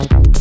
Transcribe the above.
you.